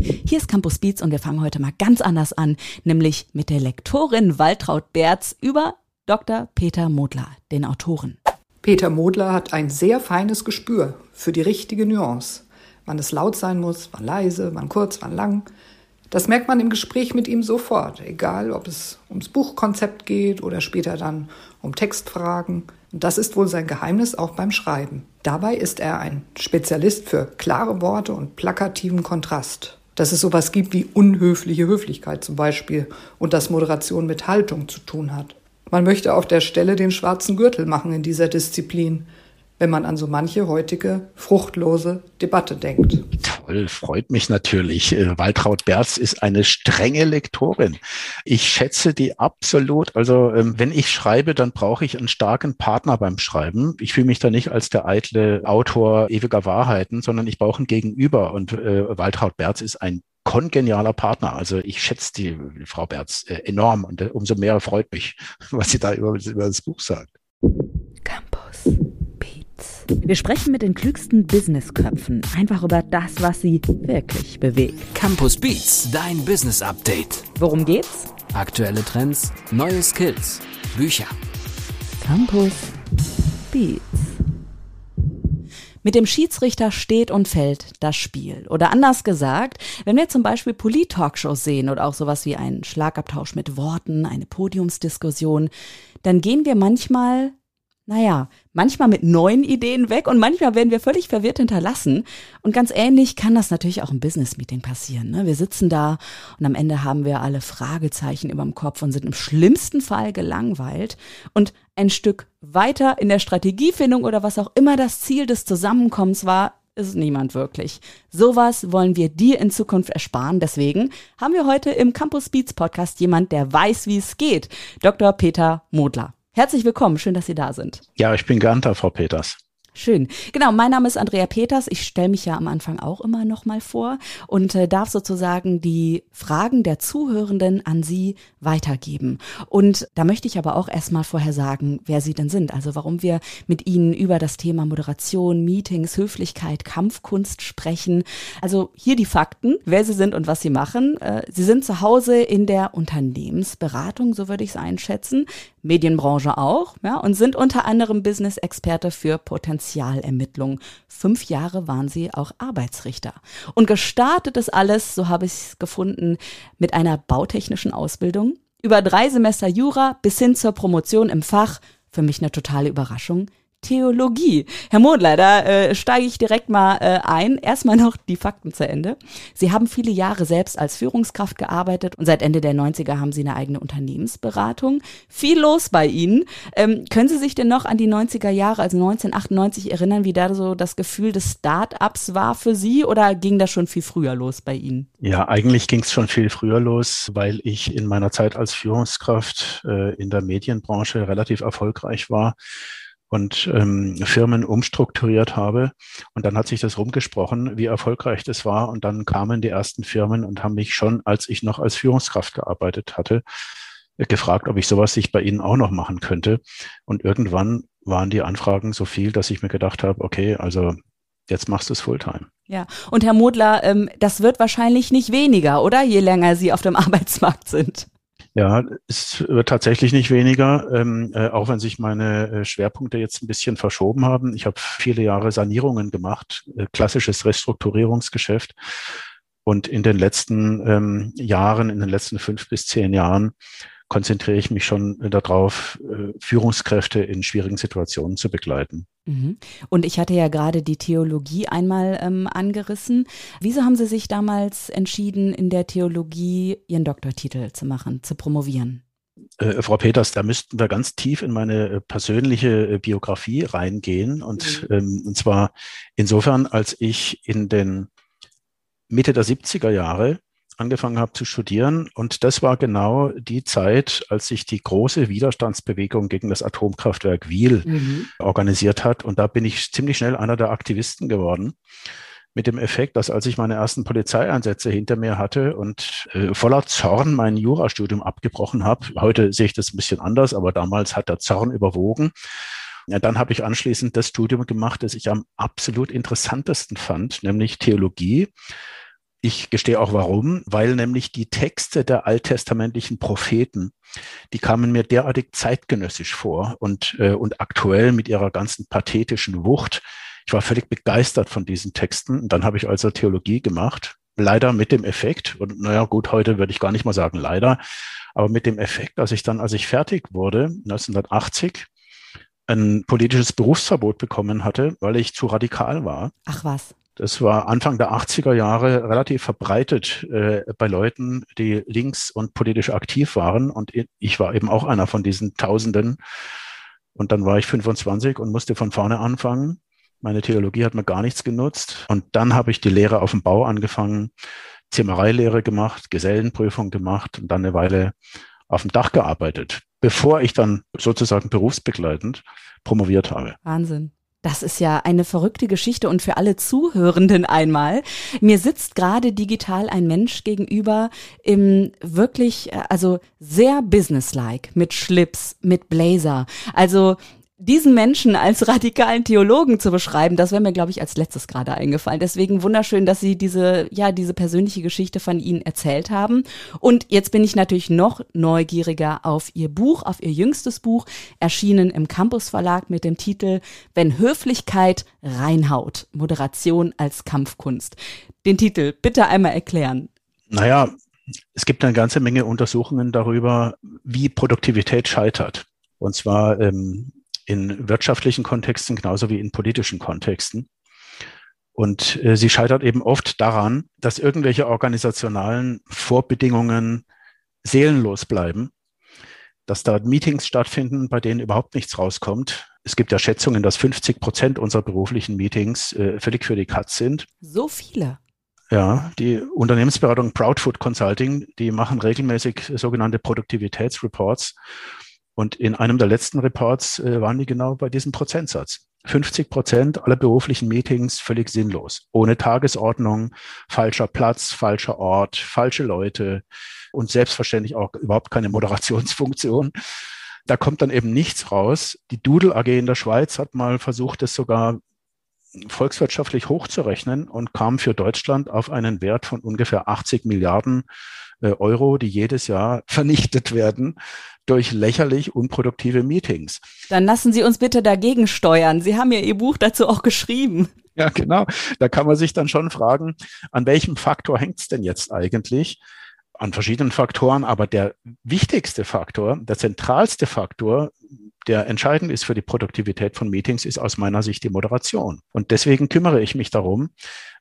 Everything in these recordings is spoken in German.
Hier ist Campus Beats und wir fangen heute mal ganz anders an, nämlich mit der Lektorin Waltraud Berz über Dr. Peter Modler, den Autoren. Peter Modler hat ein sehr feines Gespür für die richtige Nuance. Wann es laut sein muss, wann leise, wann kurz, wann lang. Das merkt man im Gespräch mit ihm sofort, egal ob es ums Buchkonzept geht oder später dann um Textfragen. Und das ist wohl sein Geheimnis auch beim Schreiben. Dabei ist er ein Spezialist für klare Worte und plakativen Kontrast. Dass es sowas gibt wie unhöfliche Höflichkeit zum Beispiel und dass Moderation mit Haltung zu tun hat. Man möchte auf der Stelle den schwarzen Gürtel machen in dieser Disziplin wenn man an so manche heutige fruchtlose Debatte denkt. Toll, freut mich natürlich. Äh, Waltraud Berz ist eine strenge Lektorin. Ich schätze die absolut. Also ähm, wenn ich schreibe, dann brauche ich einen starken Partner beim Schreiben. Ich fühle mich da nicht als der eitle Autor ewiger Wahrheiten, sondern ich brauche ein Gegenüber. Und äh, Waltraud Berz ist ein kongenialer Partner. Also ich schätze die Frau Berz äh, enorm und äh, umso mehr freut mich, was sie da über, über das Buch sagt. Campus. Wir sprechen mit den klügsten Businessköpfen einfach über das, was sie wirklich bewegt. Campus Beats, dein Business Update. Worum geht's? Aktuelle Trends, neue Skills, Bücher. Campus Beats. Mit dem Schiedsrichter steht und fällt das Spiel. Oder anders gesagt, wenn wir zum Beispiel Polit-Talkshows sehen oder auch sowas wie einen Schlagabtausch mit Worten, eine Podiumsdiskussion, dann gehen wir manchmal naja, manchmal mit neuen Ideen weg und manchmal werden wir völlig verwirrt hinterlassen. Und ganz ähnlich kann das natürlich auch im Business-Meeting passieren. Ne? Wir sitzen da und am Ende haben wir alle Fragezeichen über dem Kopf und sind im schlimmsten Fall gelangweilt. Und ein Stück weiter in der Strategiefindung oder was auch immer das Ziel des Zusammenkommens war, ist niemand wirklich. Sowas wollen wir dir in Zukunft ersparen. Deswegen haben wir heute im Campus Speeds Podcast jemand, der weiß, wie es geht. Dr. Peter Modler. Herzlich willkommen, schön, dass Sie da sind. Ja, ich bin da, Frau Peters. Schön. Genau, mein Name ist Andrea Peters. Ich stelle mich ja am Anfang auch immer noch mal vor und äh, darf sozusagen die Fragen der Zuhörenden an Sie weitergeben. Und da möchte ich aber auch erstmal vorher sagen, wer Sie denn sind. Also warum wir mit Ihnen über das Thema Moderation, Meetings, Höflichkeit, Kampfkunst sprechen. Also hier die Fakten, wer Sie sind und was Sie machen. Äh, Sie sind zu Hause in der Unternehmensberatung, so würde ich es einschätzen. Medienbranche auch, ja, und sind unter anderem Business-Experte für Potenzialermittlung. Fünf Jahre waren sie auch Arbeitsrichter. Und gestartet ist alles, so habe ich es gefunden, mit einer bautechnischen Ausbildung. Über drei Semester Jura bis hin zur Promotion im Fach. Für mich eine totale Überraschung. Theologie. Herr Modler, da äh, steige ich direkt mal äh, ein. Erstmal noch die Fakten zu Ende. Sie haben viele Jahre selbst als Führungskraft gearbeitet und seit Ende der 90er haben Sie eine eigene Unternehmensberatung. Viel los bei Ihnen. Ähm, können Sie sich denn noch an die 90er Jahre, also 1998, erinnern, wie da so das Gefühl des Start-ups war für Sie oder ging das schon viel früher los bei Ihnen? Ja, eigentlich ging es schon viel früher los, weil ich in meiner Zeit als Führungskraft äh, in der Medienbranche relativ erfolgreich war und ähm, Firmen umstrukturiert habe. Und dann hat sich das rumgesprochen, wie erfolgreich das war. Und dann kamen die ersten Firmen und haben mich schon, als ich noch als Führungskraft gearbeitet hatte, gefragt, ob ich sowas sich bei Ihnen auch noch machen könnte. Und irgendwann waren die Anfragen so viel, dass ich mir gedacht habe, okay, also jetzt machst du es Fulltime. Ja, und Herr Modler, ähm, das wird wahrscheinlich nicht weniger, oder? Je länger Sie auf dem Arbeitsmarkt sind. Ja, es wird tatsächlich nicht weniger, ähm, äh, auch wenn sich meine äh, Schwerpunkte jetzt ein bisschen verschoben haben. Ich habe viele Jahre Sanierungen gemacht, äh, klassisches Restrukturierungsgeschäft. Und in den letzten ähm, Jahren, in den letzten fünf bis zehn Jahren, konzentriere ich mich schon darauf, äh, Führungskräfte in schwierigen Situationen zu begleiten. Mhm. Und ich hatte ja gerade die Theologie einmal ähm, angerissen. Wieso haben Sie sich damals entschieden, in der Theologie Ihren Doktortitel zu machen, zu promovieren? Äh, Frau Peters, da müssten wir ganz tief in meine äh, persönliche äh, Biografie reingehen. Und, mhm. ähm, und zwar insofern, als ich in den Mitte der 70er Jahre angefangen habe zu studieren. Und das war genau die Zeit, als sich die große Widerstandsbewegung gegen das Atomkraftwerk Wiel mhm. organisiert hat. Und da bin ich ziemlich schnell einer der Aktivisten geworden. Mit dem Effekt, dass als ich meine ersten Polizeieinsätze hinter mir hatte und äh, voller Zorn mein Jurastudium abgebrochen habe, heute sehe ich das ein bisschen anders, aber damals hat der Zorn überwogen. Ja, dann habe ich anschließend das Studium gemacht, das ich am absolut interessantesten fand, nämlich Theologie Ich gestehe auch warum, weil nämlich die Texte der alttestamentlichen Propheten, die kamen mir derartig zeitgenössisch vor und, äh, und aktuell mit ihrer ganzen pathetischen Wucht. Ich war völlig begeistert von diesen Texten. Und dann habe ich also Theologie gemacht, leider mit dem Effekt, und naja gut, heute würde ich gar nicht mal sagen leider, aber mit dem Effekt, dass ich dann, als ich fertig wurde, 1980, ein politisches Berufsverbot bekommen hatte, weil ich zu radikal war. Ach was. Das war Anfang der 80er Jahre relativ verbreitet äh, bei Leuten, die links und politisch aktiv waren. Und ich war eben auch einer von diesen Tausenden. Und dann war ich 25 und musste von vorne anfangen. Meine Theologie hat mir gar nichts genutzt. Und dann habe ich die Lehre auf dem Bau angefangen, Zimmereilehre gemacht, Gesellenprüfung gemacht und dann eine Weile auf dem Dach gearbeitet, bevor ich dann sozusagen berufsbegleitend promoviert habe. Wahnsinn. Das ist ja eine verrückte Geschichte und für alle Zuhörenden einmal. Mir sitzt gerade digital ein Mensch gegenüber im wirklich, äh, also sehr businesslike, mit Schlips, mit Blazer. Also diesen Menschen als radikalen Theologen zu beschreiben, das wäre mir, glaube ich, als letztes gerade eingefallen. Deswegen wunderschön, dass Sie diese, ja, diese persönliche Geschichte von Ihnen erzählt haben. Und jetzt bin ich natürlich noch neugieriger auf Ihr Buch, auf Ihr jüngstes Buch, erschienen im Campus Verlag mit dem Titel Wenn Höflichkeit reinhaut. Moderation als Kampfkunst. Den Titel bitte einmal erklären. Naja, es gibt eine ganze Menge Untersuchungen darüber, wie Produktivität scheitert. Und zwar ähm, in wirtschaftlichen Kontexten genauso wie in politischen Kontexten. Und äh, sie scheitert eben oft daran, dass irgendwelche organisationalen Vorbedingungen seelenlos bleiben, dass da Meetings stattfinden, bei denen überhaupt nichts rauskommt. Es gibt ja Schätzungen, dass 50 Prozent unserer beruflichen Meetings äh, völlig für die Katz sind. So viele. Ja, die Unternehmensberatung Proudfood Consulting, die machen regelmäßig sogenannte Produktivitätsreports und in einem der letzten Reports äh, waren die genau bei diesem Prozentsatz. 50 Prozent aller beruflichen Meetings völlig sinnlos. Ohne Tagesordnung, falscher Platz, falscher Ort, falsche Leute und selbstverständlich auch überhaupt keine Moderationsfunktion. Da kommt dann eben nichts raus. Die Doodle AG in der Schweiz hat mal versucht, es sogar volkswirtschaftlich hochzurechnen und kam für Deutschland auf einen Wert von ungefähr 80 Milliarden äh, Euro, die jedes Jahr vernichtet werden durch lächerlich unproduktive Meetings. Dann lassen Sie uns bitte dagegen steuern. Sie haben ja Ihr Buch dazu auch geschrieben. Ja, genau. Da kann man sich dann schon fragen, an welchem Faktor hängt es denn jetzt eigentlich? An verschiedenen Faktoren, aber der wichtigste Faktor, der zentralste Faktor, der entscheidend ist für die Produktivität von Meetings, ist aus meiner Sicht die Moderation. Und deswegen kümmere ich mich darum.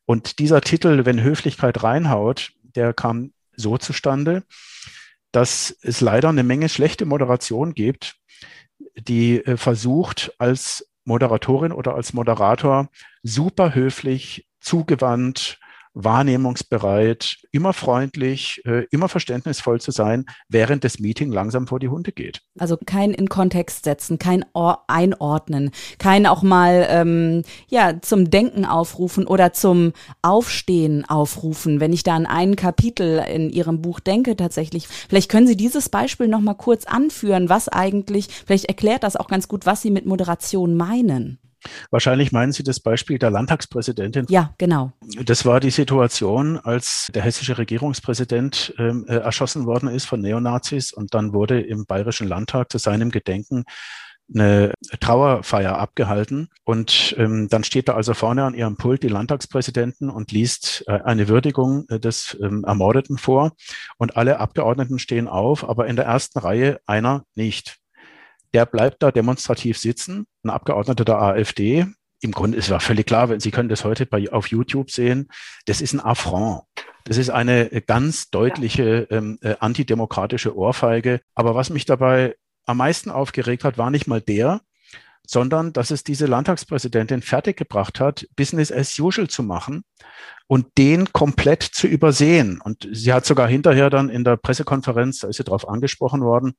Und dieser Titel, wenn Höflichkeit reinhaut, der kam so zustande, dass es leider eine Menge schlechte Moderation gibt, die äh, versucht, als Moderatorin oder als Moderator super höflich, zugewandt, wahrnehmungsbereit, immer freundlich, äh, immer verständnisvoll zu sein, während das Meeting langsam vor die Hunde geht. Also kein in Kontext setzen, kein Or Einordnen, kein auch mal ähm, ja zum Denken aufrufen oder zum Aufstehen aufrufen. Wenn ich da an ein Kapitel in Ihrem Buch denke, tatsächlich, vielleicht können Sie dieses Beispiel noch mal kurz anführen, was eigentlich, vielleicht erklärt das auch ganz gut, was Sie mit Moderation meinen. Wahrscheinlich meinen Sie das Beispiel der Landtagspräsidentin. Ja, genau. Das war die Situation, als der hessische Regierungspräsident ähm, äh, erschossen worden ist von Neonazis und dann wurde im Bayerischen Landtag zu seinem Gedenken eine Trauerfeier abgehalten. Und ähm, dann steht da also vorne an ihrem Pult die Landtagspräsidenten und liest äh, eine Würdigung äh, des ähm, Ermordeten vor. Und alle Abgeordneten stehen auf, aber in der ersten Reihe einer nicht der bleibt da demonstrativ sitzen, ein Abgeordneter der AfD. Im Grunde ist ja völlig klar, Sie können das heute bei, auf YouTube sehen, das ist ein Affront. Das ist eine ganz deutliche ähm, äh, antidemokratische Ohrfeige. Aber was mich dabei am meisten aufgeregt hat, war nicht mal der, sondern dass es diese Landtagspräsidentin fertiggebracht hat, Business as usual zu machen und den komplett zu übersehen. Und sie hat sogar hinterher dann in der Pressekonferenz, da ist sie darauf angesprochen worden,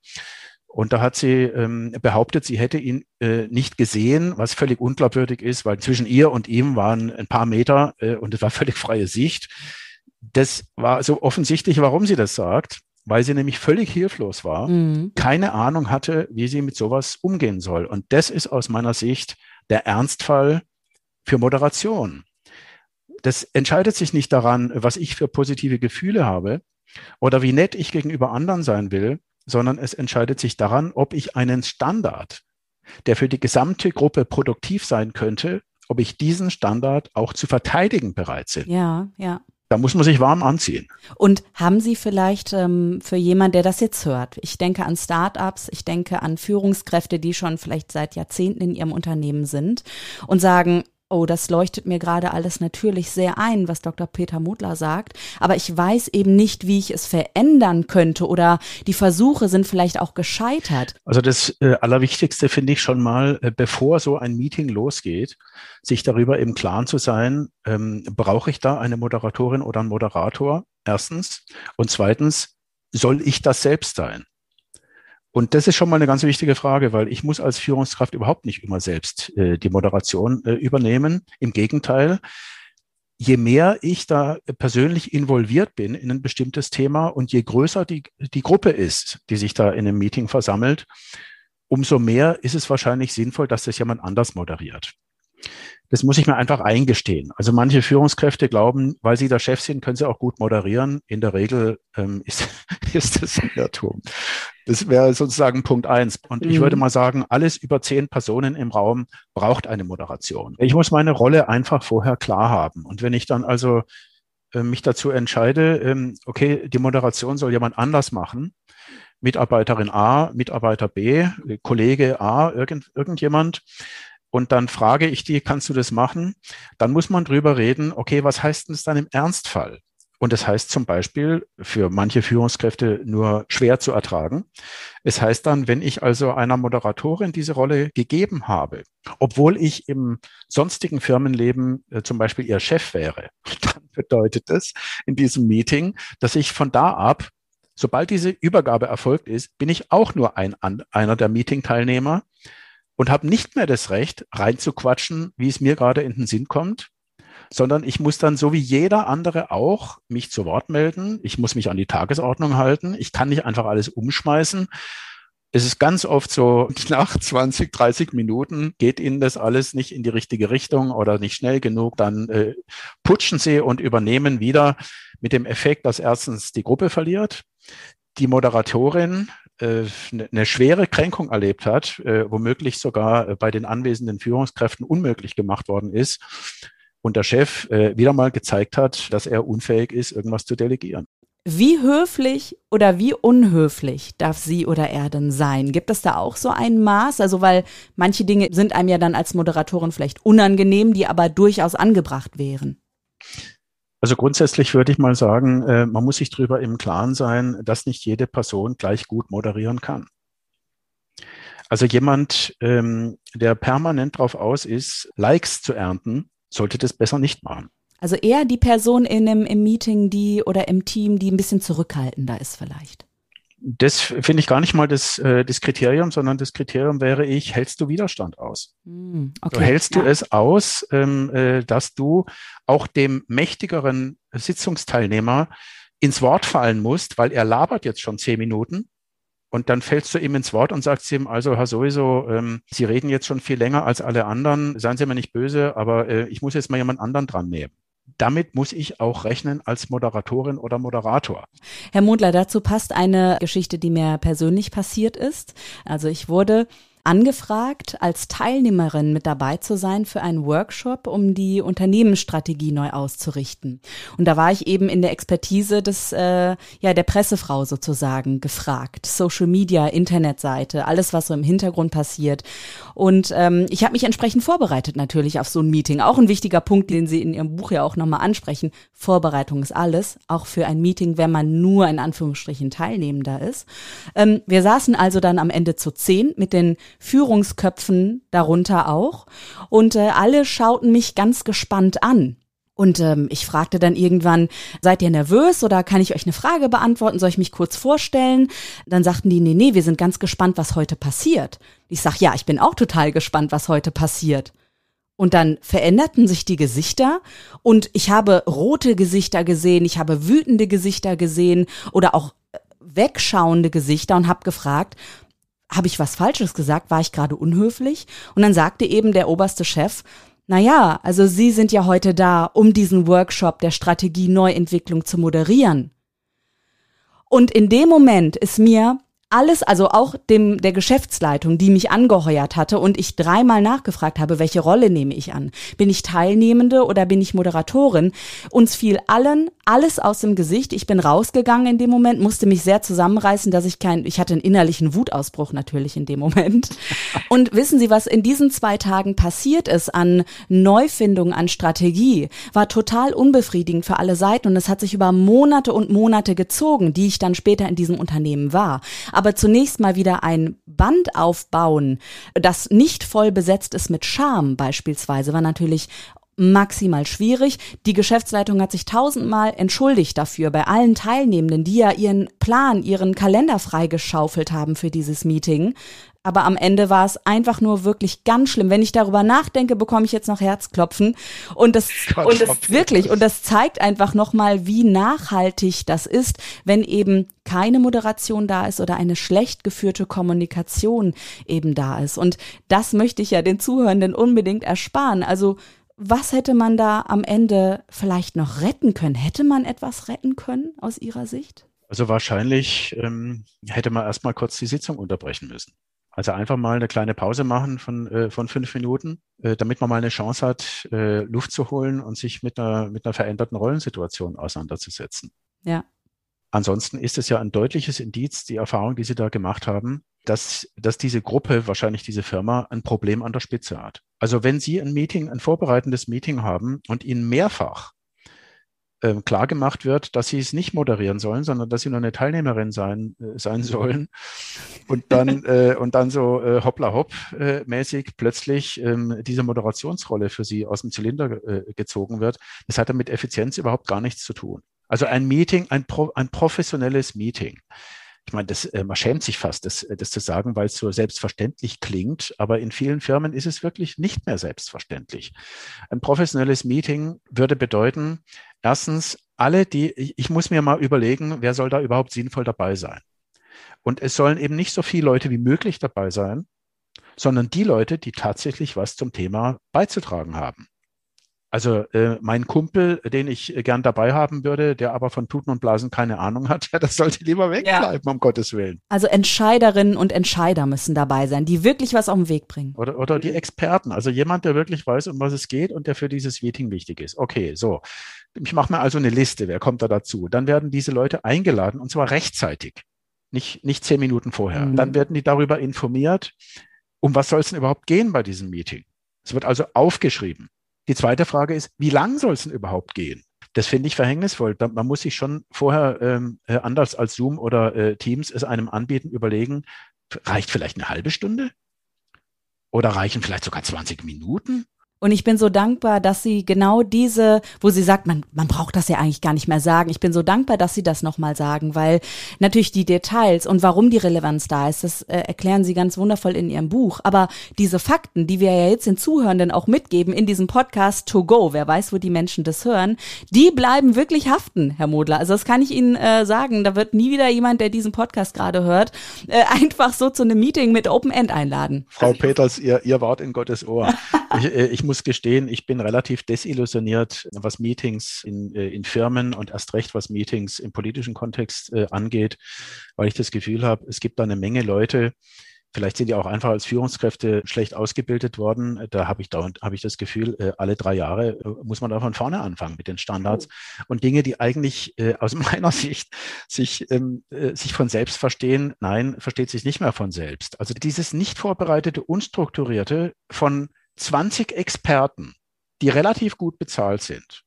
und da hat sie ähm, behauptet, sie hätte ihn äh, nicht gesehen, was völlig unglaubwürdig ist, weil zwischen ihr und ihm waren ein paar Meter äh, und es war völlig freie Sicht. Das war so offensichtlich, warum sie das sagt, weil sie nämlich völlig hilflos war, mhm. keine Ahnung hatte, wie sie mit sowas umgehen soll. Und das ist aus meiner Sicht der Ernstfall für Moderation. das entscheidet sich nicht daran, was ich für positive Gefühle habe oder wie nett ich gegenüber anderen sein will, sondern es entscheidet sich daran, ob ich einen Standard, der für die gesamte Gruppe produktiv sein könnte, ob ich diesen Standard auch zu verteidigen bereit bin. Ja, ja. Da muss man sich warm anziehen. Und haben Sie vielleicht ähm, für jemand, der das jetzt hört, ich denke an Startups, ich denke an Führungskräfte, die schon vielleicht seit Jahrzehnten in ihrem Unternehmen sind und sagen, oh, das leuchtet mir gerade alles natürlich sehr ein, was Dr. Peter Mutler sagt, aber ich weiß eben nicht, wie ich es verändern könnte oder die Versuche sind vielleicht auch gescheitert. Also das äh, Allerwichtigste finde ich schon mal, äh, bevor so ein Meeting losgeht, sich darüber im Klaren zu sein, ähm, brauche ich da eine Moderatorin oder einen Moderator? Erstens. Und zweitens, soll ich das selbst sein? Und das ist schon mal eine ganz wichtige Frage, weil ich muss als Führungskraft überhaupt nicht immer selbst äh, die Moderation äh, übernehmen. Im Gegenteil, je mehr ich da persönlich involviert bin in ein bestimmtes Thema und je größer die, die Gruppe ist, die sich da in einem Meeting versammelt, umso mehr ist es wahrscheinlich sinnvoll, dass das jemand anders moderiert. Das muss ich mir einfach eingestehen. Also manche Führungskräfte glauben, weil sie der Chef sind, können sie auch gut moderieren. In der Regel ähm, ist, ist das ein Irrtum. Das wäre sozusagen Punkt eins. Und mhm. ich würde mal sagen, alles über zehn Personen im Raum braucht eine Moderation. Ich muss meine Rolle einfach vorher klar haben. Und wenn ich dann also äh, mich dazu entscheide, ähm, okay, die Moderation soll jemand anders machen, Mitarbeiterin A, Mitarbeiter B, Kollege A, irgend, irgendjemand, und dann frage ich die, kannst du das machen? Dann muss man drüber reden, okay, was heißt denn das dann im Ernstfall? Und das heißt zum Beispiel für manche Führungskräfte nur schwer zu ertragen. Es heißt dann, wenn ich also einer Moderatorin diese Rolle gegeben habe, obwohl ich im sonstigen Firmenleben äh, zum Beispiel ihr Chef wäre, dann bedeutet das in diesem Meeting, dass ich von da ab Sobald diese Übergabe erfolgt ist, bin ich auch nur ein, einer der Meeting-Teilnehmer und habe nicht mehr das Recht, reinzuquatschen, wie es mir gerade in den Sinn kommt, sondern ich muss dann so wie jeder andere auch mich zu Wort melden. Ich muss mich an die Tagesordnung halten. Ich kann nicht einfach alles umschmeißen. Es ist ganz oft so, nach 20, 30 Minuten geht Ihnen das alles nicht in die richtige Richtung oder nicht schnell genug. Dann äh, putschen Sie und übernehmen wieder mit dem Effekt, dass erstens die Gruppe verliert, die Moderatorin eine ne schwere Kränkung erlebt hat, äh, womöglich sogar äh, bei den anwesenden Führungskräften unmöglich gemacht worden ist und der Chef wieder mal gezeigt hat, dass er unfähig ist, irgendwas zu delegieren. Wie höflich oder wie unhöflich darf sie oder er denn sein? Gibt es da auch so ein Maß? Also, weil manche Dinge sind einem ja dann als Moderatorin vielleicht unangenehm, die aber durchaus angebracht wären. Also grundsätzlich würde ich mal sagen, äh, man muss sich darüber im Klaren sein, dass nicht jede Person gleich gut moderieren kann. Also jemand, ähm, der permanent darauf aus ist, Likes zu ernten, sollte das besser nicht machen. Also eher die Person in einem, im Meeting, die oder im Team, die ein bisschen zurückhaltender ist vielleicht. Das finde ich gar nicht mal das, äh, das Kriterium, sondern das Kriterium wäre ich, hältst du Widerstand aus? Mm, okay, hältst ja. du es aus, ähm, äh, dass du auch dem mächtigeren Sitzungsteilnehmer ins Wort fallen musst, weil er labert jetzt schon zehn Minuten und dann fällst du ihm ins Wort und sagst ihm, also Herr sowieso, ähm, Sie reden jetzt schon viel länger als alle anderen, seien Sie mir nicht böse, aber äh, ich muss jetzt mal jemand anderen dran nehmen damit muss ich auch rechnen als Moderatorin oder Moderator. Herr Mundler, dazu passt eine Geschichte, die mir persönlich passiert ist. Also ich wurde angefragt, als Teilnehmerin mit dabei zu sein für einen Workshop, um die Unternehmensstrategie neu auszurichten. Und da war ich eben in der Expertise des, äh, ja, der Pressefrau sozusagen gefragt. Social Media, Internetseite, alles, was so im Hintergrund passiert. Und ähm, ich habe mich entsprechend vorbereitet natürlich auf so ein Meeting. Auch ein wichtiger Punkt, den Sie in Ihrem Buch ja auch nochmal ansprechen. Vorbereitung ist alles, auch für ein Meeting, wenn man nur in Anführungsstrichen Teilnehmender ist. Ähm, wir saßen also dann am Ende zu zehn mit den Führungsköpfen darunter auch. Und äh, alle schauten mich ganz gespannt an. Und ähm, ich fragte dann irgendwann, seid ihr nervös oder kann ich euch eine Frage beantworten? Soll ich mich kurz vorstellen? Dann sagten die, nee, nee, wir sind ganz gespannt, was heute passiert. Ich sag, ja, ich bin auch total gespannt, was heute passiert. Und dann veränderten sich die Gesichter und ich habe rote Gesichter gesehen, ich habe wütende Gesichter gesehen oder auch äh, wegschauende Gesichter und habe gefragt, habe ich was Falsches gesagt? War ich gerade unhöflich? Und dann sagte eben der oberste Chef, Naja, also Sie sind ja heute da, um diesen Workshop der Strategie Neuentwicklung zu moderieren. Und in dem Moment ist mir alles, also auch dem der Geschäftsleitung, die mich angeheuert hatte und ich dreimal nachgefragt habe, welche Rolle nehme ich an? Bin ich Teilnehmende oder bin ich Moderatorin? Uns fiel allen alles aus dem Gesicht. Ich bin rausgegangen in dem Moment, musste mich sehr zusammenreißen, dass ich kein, ich hatte einen innerlichen Wutausbruch natürlich in dem Moment. Und wissen Sie, was in diesen zwei Tagen passiert ist an Neufindung, an Strategie, war total unbefriedigend für alle Seiten und es hat sich über Monate und Monate gezogen, die ich dann später in diesem Unternehmen war aber zunächst mal wieder ein Band aufbauen, das nicht voll besetzt ist mit Charme beispielsweise, war natürlich maximal schwierig. Die Geschäftsleitung hat sich tausendmal entschuldigt dafür bei allen Teilnehmenden, die ja ihren Plan, ihren Kalender freigeschaufelt haben für dieses Meeting. Aber am Ende war es einfach nur wirklich ganz schlimm. Wenn ich darüber nachdenke, bekomme ich jetzt noch Herzklopfen. Und das, Gott, und das wirklich, und das zeigt einfach nochmal, wie nachhaltig das ist, wenn eben keine Moderation da ist oder eine schlecht geführte Kommunikation eben da ist. Und das möchte ich ja den Zuhörenden unbedingt ersparen. Also, was hätte man da am Ende vielleicht noch retten können? Hätte man etwas retten können aus Ihrer Sicht? Also wahrscheinlich ähm, hätte man erstmal kurz die Sitzung unterbrechen müssen. Also einfach mal eine kleine Pause machen von, äh, von fünf Minuten, äh, damit man mal eine Chance hat, äh, Luft zu holen und sich mit einer, mit einer veränderten Rollensituation auseinanderzusetzen. Ja. Ansonsten ist es ja ein deutliches Indiz, die Erfahrung, die Sie da gemacht haben, dass, dass diese Gruppe, wahrscheinlich diese Firma, ein Problem an der Spitze hat. Also wenn Sie ein Meeting, ein vorbereitendes Meeting haben und Ihnen mehrfach ähm, klar gemacht wird, dass sie es nicht moderieren sollen, sondern dass sie nur eine Teilnehmerin sein, äh, sein sollen und dann, äh, und dann so äh, hoppla hopp äh, mäßig plötzlich ähm, diese Moderationsrolle für sie aus dem Zylinder äh, gezogen wird. Das hat ja mit Effizienz überhaupt gar nichts zu tun. Also ein Meeting, ein, pro, ein professionelles Meeting ich meine, das, äh, man schämt sich fast, das, äh, das zu sagen, weil es so selbstverständlich klingt, aber in vielen Firmen ist es wirklich nicht mehr selbstverständlich. Ein professionelles Meeting würde bedeuten, erstens, alle, die, ich muss mir mal überlegen, wer soll da überhaupt sinnvoll dabei sein. Und es sollen eben nicht so viele Leute wie möglich dabei sein, sondern die Leute, die tatsächlich was zum Thema beizutragen haben. Also äh, mein Kumpel, den ich gern dabei haben würde, der aber von Tuten und Blasen keine Ahnung hat, ja, das sollte lieber wegbleiben, ja. um Gottes Willen. Also Entscheiderinnen und Entscheider müssen dabei sein, die wirklich was auf den Weg bringen. Oder, oder die Experten, also jemand, der wirklich weiß, um was es geht und der für dieses Meeting wichtig ist. Okay, so. Ich mache mir also eine Liste, wer kommt da dazu? Dann werden diese Leute eingeladen und zwar rechtzeitig, nicht, nicht zehn Minuten vorher. Mhm. Dann werden die darüber informiert, um was soll es denn überhaupt gehen bei diesem Meeting. Es wird also aufgeschrieben. Die zweite Frage ist, wie lang soll es denn überhaupt gehen? Das finde ich verhängnisvoll. Man muss sich schon vorher ähm, äh, anders als Zoom oder äh, Teams es einem anbieten, überlegen, reicht vielleicht eine halbe Stunde? Oder reichen vielleicht sogar 20 Minuten? Und ich bin so dankbar, dass sie genau diese, wo sie sagt, man, man braucht das ja eigentlich gar nicht mehr sagen. Ich bin so dankbar, dass sie das nochmal sagen, weil natürlich die Details und warum die Relevanz da ist, das äh, erklären sie ganz wundervoll in ihrem Buch. Aber diese Fakten, die wir ja jetzt den Zuhörenden auch mitgeben in diesem Podcast To Go, wer weiß, wo die Menschen das hören, die bleiben wirklich haften, Herr Modler. Also das kann ich Ihnen äh, sagen. Da wird nie wieder jemand, der diesen Podcast gerade hört, äh, einfach so zu einem Meeting mit Open End einladen. Frau Peters, ihr, ihr wart in Gottes Ohr. ich, äh, ich muss gestehen, ich bin relativ desillusioniert, was Meetings in, äh, in Firmen und erst recht, was Meetings im politischen Kontext äh, angeht, weil ich das Gefühl habe, es gibt da eine Menge Leute, Vielleicht sind die auch einfach als Führungskräfte schlecht ausgebildet worden. Da habe ich dauernd, habe ich das Gefühl, äh, alle drei Jahre muss man da von vorne anfangen mit den Standards oh. und Dinge, die eigentlich aus meiner Sicht sich, ähm, sich von selbst verstehen. Nein, versteht sich nicht mehr von selbst. Also dieses nicht vorbereitete, unstrukturierte von 20 Experten, die relativ gut bezahlt sind.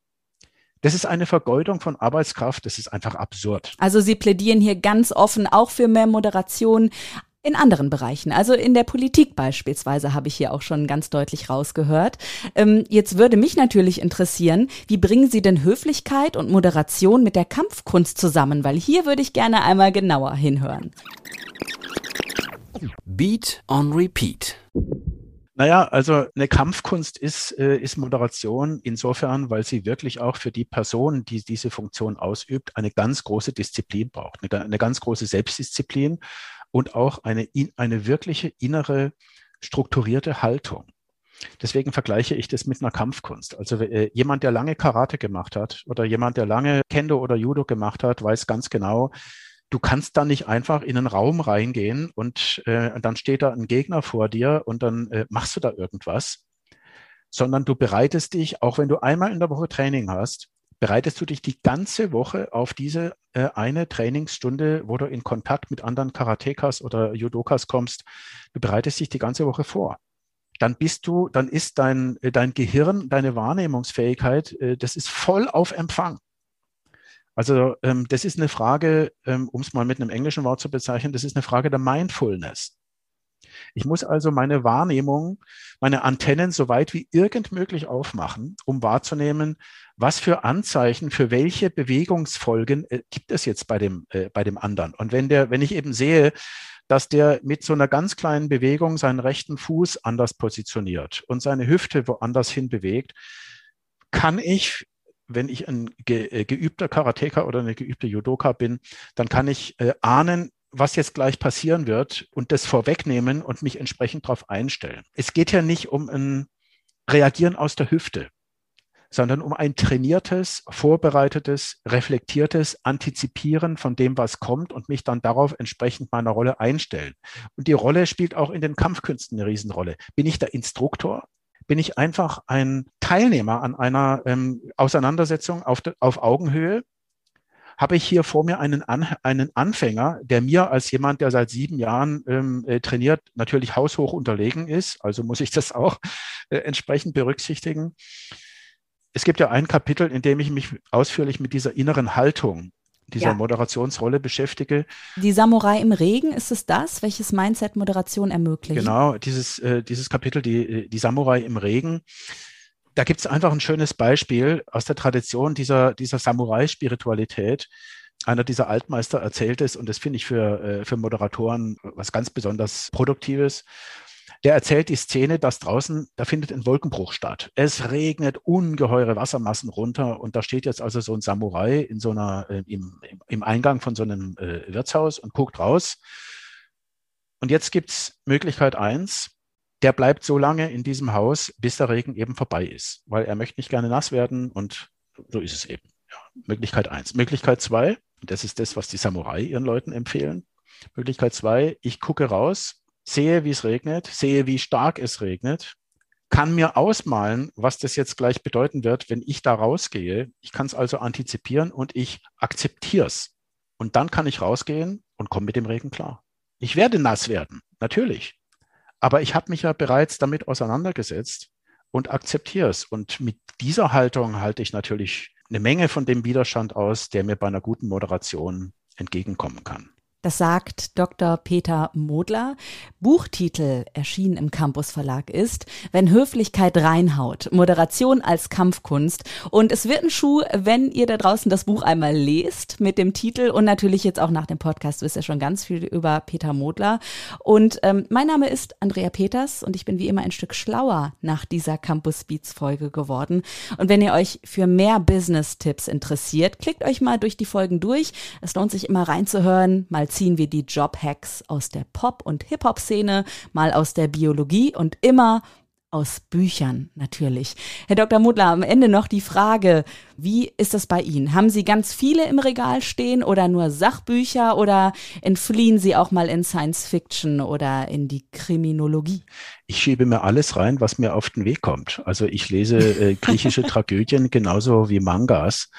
Das ist eine Vergeudung von Arbeitskraft, das ist einfach absurd. Also Sie plädieren hier ganz offen auch für mehr Moderation in anderen Bereichen, also in der Politik beispielsweise, habe ich hier auch schon ganz deutlich rausgehört. Ähm, jetzt würde mich natürlich interessieren, wie bringen Sie denn Höflichkeit und Moderation mit der Kampfkunst zusammen? Weil hier würde ich gerne einmal genauer hinhören. Beat on Repeat. Naja, also eine Kampfkunst ist, äh, ist Moderation insofern, weil sie wirklich auch für die Person, die diese Funktion ausübt, eine ganz große Disziplin braucht, eine, eine ganz große Selbstdisziplin und auch eine, eine wirkliche innere strukturierte Haltung. Deswegen vergleiche ich das mit einer Kampfkunst. Also äh, jemand, der lange Karate gemacht hat oder jemand, der lange Kendo oder Judo gemacht hat, weiß ganz genau, du kannst da nicht einfach in einen Raum reingehen und äh, dann steht da ein Gegner vor dir und dann äh, machst du da irgendwas, sondern du bereitest dich, auch wenn du einmal in der Woche Training hast, bereitest du dich die ganze Woche auf diese äh, eine Trainingsstunde, wo du in Kontakt mit anderen Karatekas oder Judokas kommst, du bereitest dich die ganze Woche vor dann bist du, dann ist dein, äh, dein Gehirn, deine Wahrnehmungsfähigkeit, äh, das ist voll auf Empfang. Also ähm, das ist eine Frage, ähm, um es mal mit einem englischen Wort zu bezeichnen, das ist eine Frage der Mindfulness. Ich muss also meine Wahrnehmung, meine Antennen so weit wie irgend möglich aufmachen, um wahrzunehmen, was für Anzeichen, für welche Bewegungsfolgen äh, gibt es jetzt bei dem, äh, bei dem anderen. Und wenn der, wenn ich eben sehe, dass der mit so einer ganz kleinen Bewegung seinen rechten Fuß anders positioniert und seine Hüfte woanders hin bewegt, kann ich, wenn ich ein ge äh, geübter Karateka oder eine geübte Judoka bin, dann kann ich äh, ahnen, was jetzt gleich passieren wird und das vorwegnehmen und mich entsprechend darauf einstellen. Es geht ja nicht um ein Reagieren aus der Hüfte sondern um ein trainiertes, vorbereitetes, reflektiertes Antizipieren von dem, was kommt und mich dann darauf entsprechend meiner Rolle einstellen. Und die Rolle spielt auch in den Kampfkünsten eine Riesenrolle. Bin ich der Instruktor? Bin ich einfach ein Teilnehmer an einer ähm, Auseinandersetzung auf, auf Augenhöhe? habe ich hier vor mir einen, An einen Anfänger, der mir als jemand, der seit sieben Jahren ähm, äh, trainiert, natürlich haushoch unterlegen ist. Also muss ich das auch äh, entsprechend berücksichtigen es gibt ja ein Kapitel, in dem ich mich ausführlich mit dieser inneren Haltung dieser ja. Moderationsrolle beschäftige. Die Samurai im Regen, ist es das, welches Mindset Moderation ermöglicht? Genau, dieses, äh, dieses Kapitel, die, die Samurai im Regen. Da gibt es einfach ein schönes Beispiel aus der Tradition dieser, dieser Samurai-Spiritualität. Einer dieser Altmeister erzählt es und das finde ich für, äh, für Moderatoren was ganz besonders Produktives. Der erzählt die Szene, dass draußen, da findet ein Wolkenbruch statt. Es regnet ungeheure Wassermassen runter und da steht jetzt also so ein Samurai in so einer, äh, im, im Eingang von so einem äh, Wirtshaus und guckt raus. Und jetzt gibt's Möglichkeit eins, der bleibt so lange in diesem Haus, bis der Regen eben vorbei ist, weil er möchte nicht gerne nass werden und so ist es eben. Ja, Möglichkeit eins. Möglichkeit zwei, das ist das, was die Samurai ihren Leuten empfehlen. Möglichkeit zwei, ich gucke raus, sehe, wie es regnet, sehe, wie stark es regnet, kann mir ausmalen, was das jetzt gleich bedeuten wird, wenn ich da rausgehe. Ich kann es also antizipieren und ich akzeptiere es. Und dann kann ich rausgehen und komme mit dem Regen klar. Ich werde nass werden, natürlich. Aber ich habe mich ja bereits damit auseinandergesetzt und akzeptiere es. Und mit dieser Haltung halte ich natürlich eine Menge von dem Widerstand aus, der mir bei einer guten Moderation entgegenkommen kann. Das sagt Dr. Peter Modler. Buchtitel erschienen im Campus Verlag ist Wenn Höflichkeit reinhaut. Moderation als Kampfkunst. Und es wird ein Schuh, wenn ihr da draußen das Buch einmal lest mit dem Titel und natürlich jetzt auch nach dem Podcast wisst ihr schon ganz viel über Peter Modler. Und ähm, mein Name ist Andrea Peters und ich bin wie immer ein Stück schlauer nach dieser Campus Beats Folge geworden. Und wenn ihr euch für mehr Business-Tipps interessiert, klickt euch mal durch die Folgen durch. Es lohnt sich immer reinzuhören, mal ziehen wir die Job-Hacks aus der Pop- und Hip-Hop-Szene, mal aus der Biologie und immer aus Büchern natürlich. Herr Dr. Mudler, am Ende noch die Frage, wie ist das bei Ihnen? Haben Sie ganz viele im Regal stehen oder nur Sachbücher oder entfliehen Sie auch mal in Science Fiction oder in die Kriminologie? Ich schiebe mir alles rein, was mir auf den Weg kommt. Also ich lese äh, griechische Tragödien genauso wie Mangas.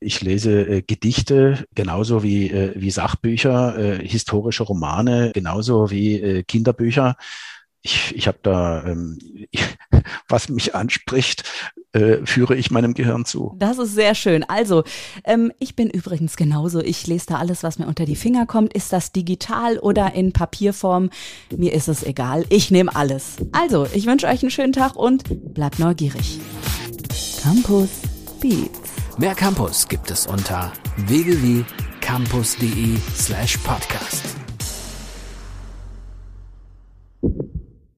Ich lese äh, Gedichte genauso wie, äh, wie Sachbücher, äh, historische Romane genauso wie äh, Kinderbücher ich, ich habe da, ähm, ich, was mich anspricht, äh, führe ich meinem Gehirn zu. Das ist sehr schön. Also, ähm, ich bin übrigens genauso. Ich lese da alles, was mir unter die Finger kommt. Ist das digital oder in Papierform? Mir ist es egal. Ich nehme alles. Also, ich wünsche euch einen schönen Tag und bleibt neugierig. Campus Beats. Mehr Campus gibt es unter www.campus.de slash podcast.